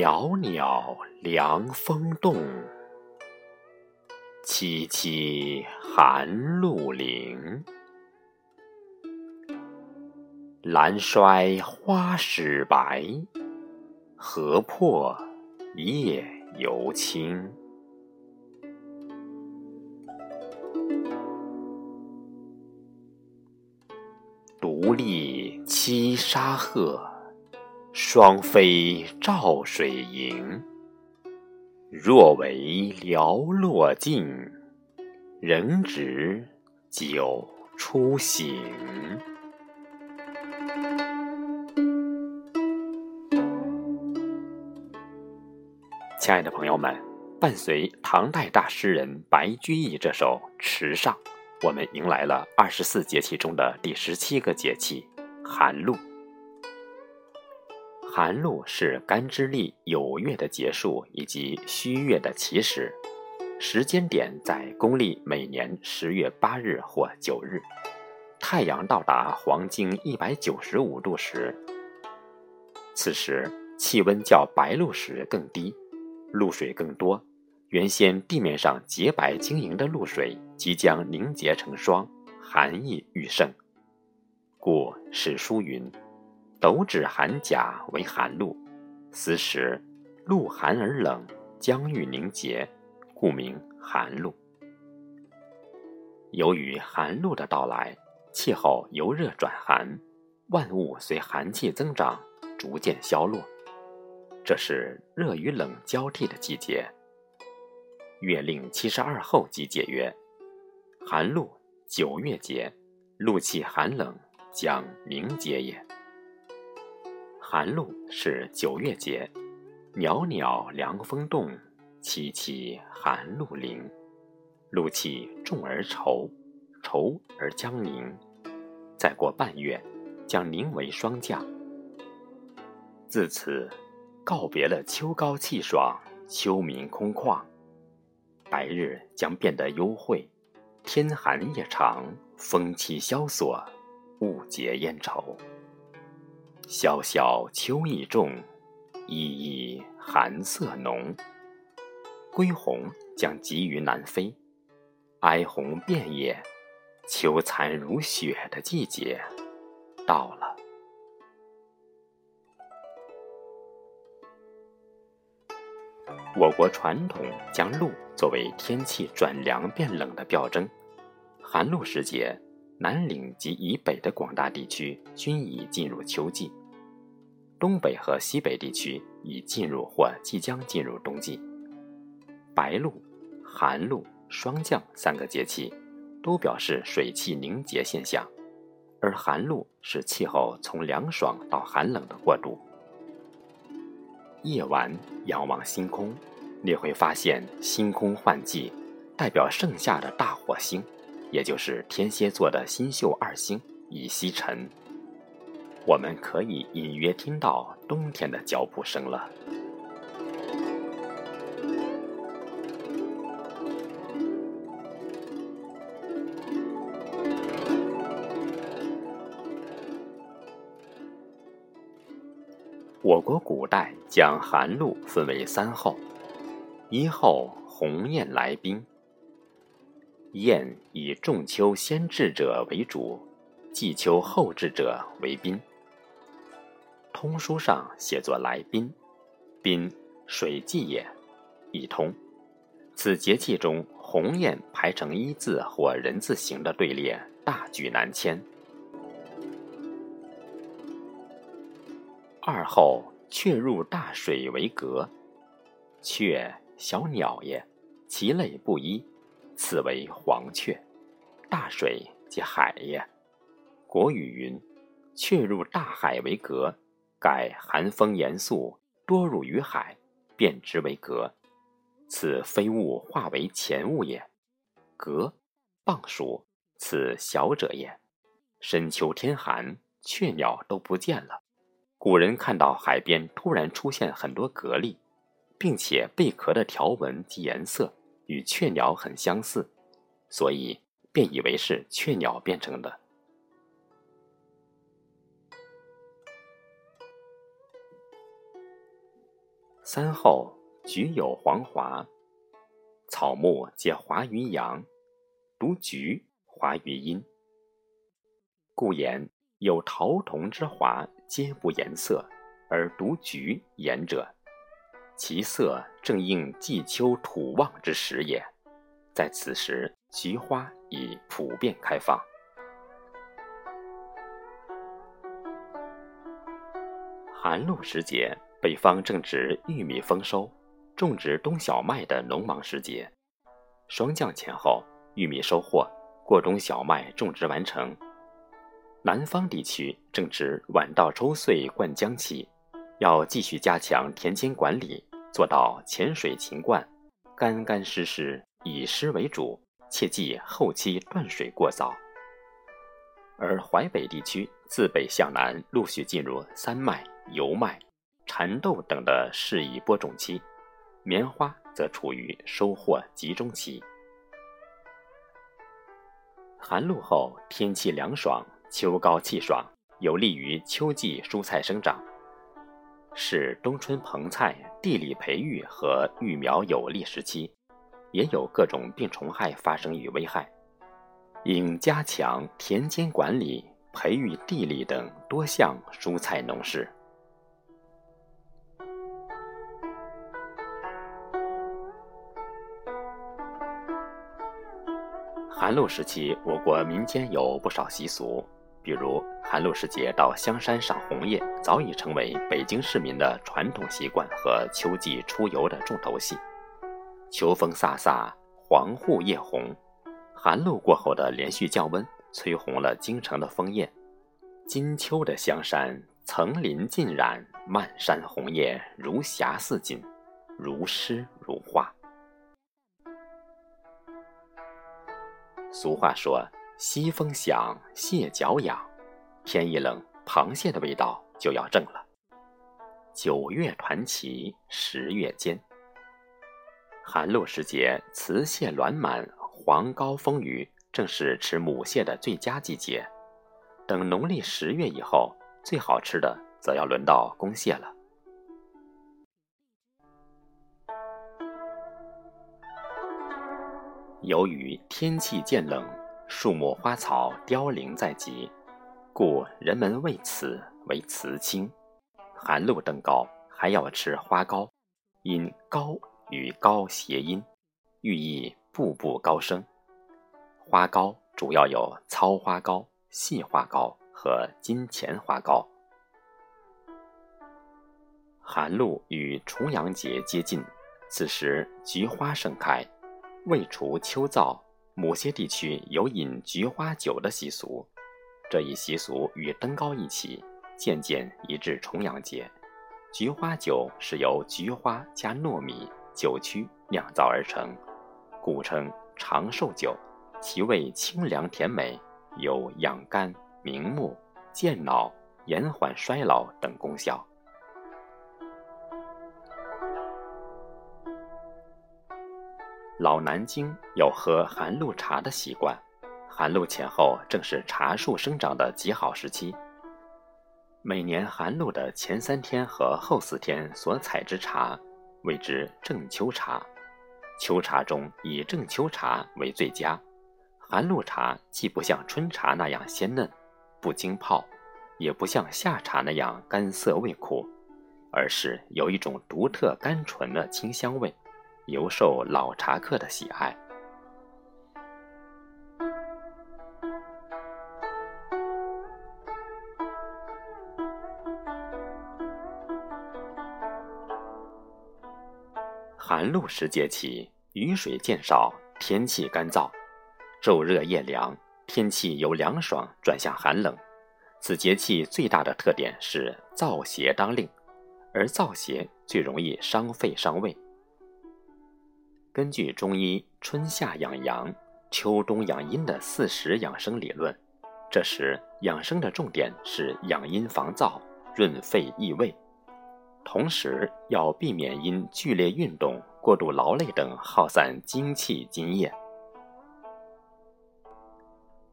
袅袅凉风动，凄凄寒露临。兰衰花始白，荷破叶犹青。独立栖沙鹤，双飞照水营。若为寥落尽，仍值酒初醒。亲爱的朋友们，伴随唐代大诗人白居易这首《池上》。我们迎来了二十四节气中的第十七个节气——寒露。寒露是干支历酉月的结束以及戌月的起始，时间点在公历每年十月八日或九日，太阳到达黄经一百九十五度时。此时气温较白露时更低，露水更多。原先地面上洁白晶莹的露水即将凝结成霜，寒意愈盛。故史书云：“斗指寒甲为寒露，此时露寒而冷，将欲凝结，故名寒露。”由于寒露的到来，气候由热转寒，万物随寒气增长逐渐消落，这是热与冷交替的季节。月令七十二候即解曰：“寒露，九月节，露气寒冷，将凝结也。”寒露是九月节，袅袅凉风动，凄凄寒露临。露气重而稠，稠而将凝，再过半月，将凝为霜降。自此，告别了秋高气爽，秋明空旷。白日将变得幽晦，天寒夜长，风气萧索，物结烟愁。萧萧秋意重，熠熠寒色浓。归鸿将急于南飞，哀鸿遍野，秋残如雪的季节到了。我国传统将露作为天气转凉变冷的表征。寒露时节，南岭及以北的广大地区均已进入秋季，东北和西北地区已进入或即将进入冬季。白露、寒露、霜降三个节气都表示水汽凝结现象，而寒露是气候从凉爽到寒冷的过渡。夜晚仰望星空，你会发现星空换季，代表盛夏的大火星，也就是天蝎座的新宿二星已西沉。我们可以隐约听到冬天的脚步声了。我国古代将寒露分为三候：一候鸿雁来宾，雁以仲秋先至者为主，季秋后至者为宾。通书上写作来宾，宾水季也，一通。此节气中，鸿雁排成一字或人字形的队列，大举南迁。二后雀入大水为蛤，雀小鸟也，其类不一，此为黄雀。大水即海也。国语云：“雀入大海为蛤，改寒风严肃，多入于海，便之为蛤。此飞物化为前物也。蛤，傍属，此小者也。深秋天寒，雀鸟都不见了。”古人看到海边突然出现很多蛤蜊，并且贝壳的条纹及颜色与雀鸟很相似，所以便以为是雀鸟变成的。三后菊有黄华，草木皆华于阳，独菊华于阴。故言有桃桐之华，皆不颜色，而独菊颜者，其色正应季秋土旺之时也。在此时，菊花已普遍开放。寒露时节，北方正值玉米丰收、种植冬小麦的农忙时节。霜降前后，玉米收获，过冬小麦种植完成。南方地区正值晚稻抽穗灌浆期，要继续加强田间管理，做到浅水勤灌，干干湿湿。以湿为主，切忌后期断水过早。而淮北地区自北向南陆续进入三麦、油麦、蚕豆等的适宜播种期，棉花则处于收获集中期。寒露后天气凉爽，秋高气爽，有利于秋季蔬菜生长，是冬春棚菜地理培育和育苗有利时期。也有各种病虫害发生与危害，应加强田间管理、培育地理等多项蔬菜农事。寒露时期，我国民间有不少习俗，比如寒露时节到香山赏红叶，早已成为北京市民的传统习惯和秋季出游的重头戏。秋风飒飒，黄户叶红。寒露过后的连续降温，催红了京城的枫叶。金秋的香山，层林尽染，漫山红叶如霞似锦，如诗如画。俗话说：“西风响，蟹脚痒。”天一冷，螃蟹的味道就要正了。九月团旗，十月间。寒露时节，雌蟹卵满，黄膏丰腴，正是吃母蟹的最佳季节。等农历十月以后，最好吃的则要轮到公蟹了。由于天气渐冷，树木花草凋零在即，故人们为此为辞青。寒露登高，还要吃花糕，因高。与高谐音，寓意步步高升。花糕主要有糙花糕、细花糕和金钱花糕。寒露与重阳节接近，此时菊花盛开，为除秋燥，某些地区有饮菊花酒的习俗。这一习俗与登高一起，渐渐移至重阳节。菊花酒是由菊花加糯米。酒曲酿造而成，故称长寿酒。其味清凉甜美，有养肝、明目、健脑、延缓衰老等功效。老南京有喝寒露茶的习惯，寒露前后正是茶树生长的极好时期。每年寒露的前三天和后四天所采之茶。谓之正秋茶，秋茶中以正秋茶为最佳。寒露茶既不像春茶那样鲜嫩，不经泡，也不像夏茶那样干涩味苦，而是有一种独特甘醇的清香味，尤受老茶客的喜爱。寒露时节起，雨水渐少，天气干燥，昼热夜凉，天气由凉爽转向寒冷。此节气最大的特点是燥邪当令，而燥邪最容易伤肺伤胃。根据中医春夏养阳、秋冬养阴的四时养生理论，这时养生的重点是养阴防燥、润肺益胃。同时要避免因剧烈运动、过度劳累等耗散精气津液。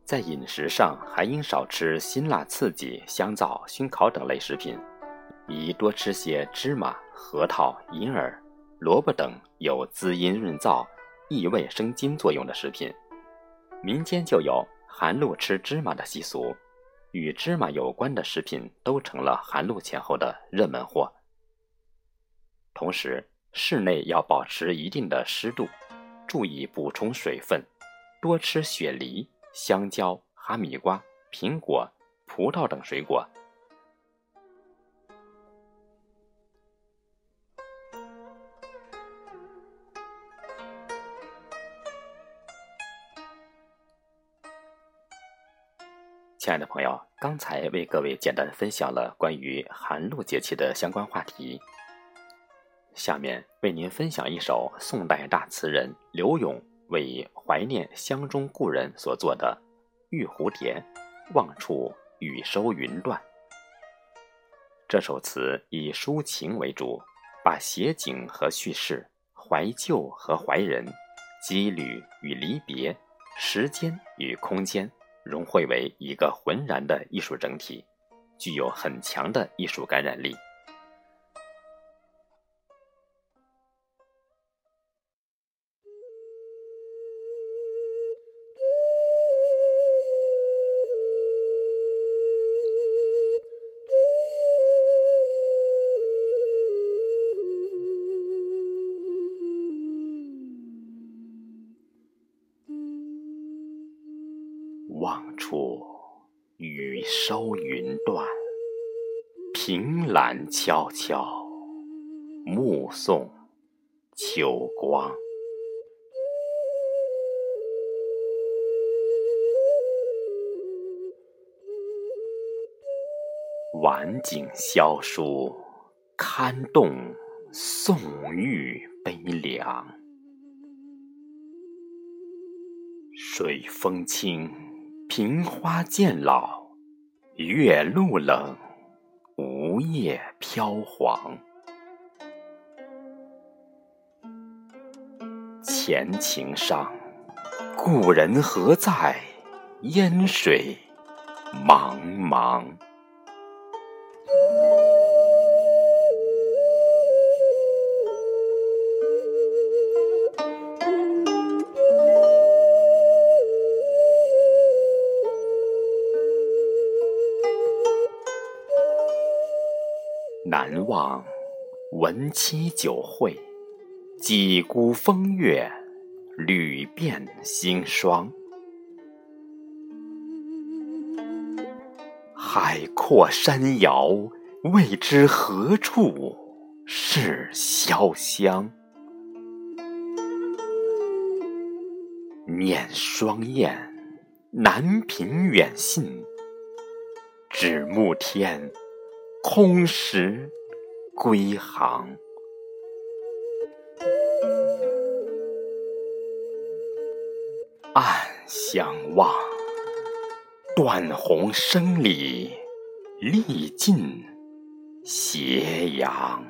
在饮食上还应少吃辛辣刺激、香皂、熏烤等类食品，宜多吃些芝麻、核桃、银耳、萝卜等有滋阴润燥、益胃生津作用的食品。民间就有寒露吃芝麻的习俗，与芝麻有关的食品都成了寒露前后的热门货。同时，室内要保持一定的湿度，注意补充水分，多吃雪梨、香蕉、哈密瓜、苹果、葡萄等水果。亲爱的朋友，刚才为各位简单分享了关于寒露节气的相关话题。下面为您分享一首宋代大词人刘永为怀念乡中故人所作的《玉蝴蝶·望处雨收云断》。这首词以抒情为主，把写景和叙事、怀旧和怀人、羁旅与离别、时间与空间融汇为一个浑然的艺术整体，具有很强的艺术感染力。望处雨收云断，凭栏悄悄，目送秋光。晚景萧疏，堪动宋玉悲凉。水风清。凭花渐老，月露冷，梧叶飘黄。前情伤，故人何在？烟水茫茫。难忘闻妻酒会，几孤风月，屡变星霜。海阔山遥，未知何处是潇湘。念双燕，难平远信，指暮天。空时归航，暗相望，断鸿声里，历尽斜阳。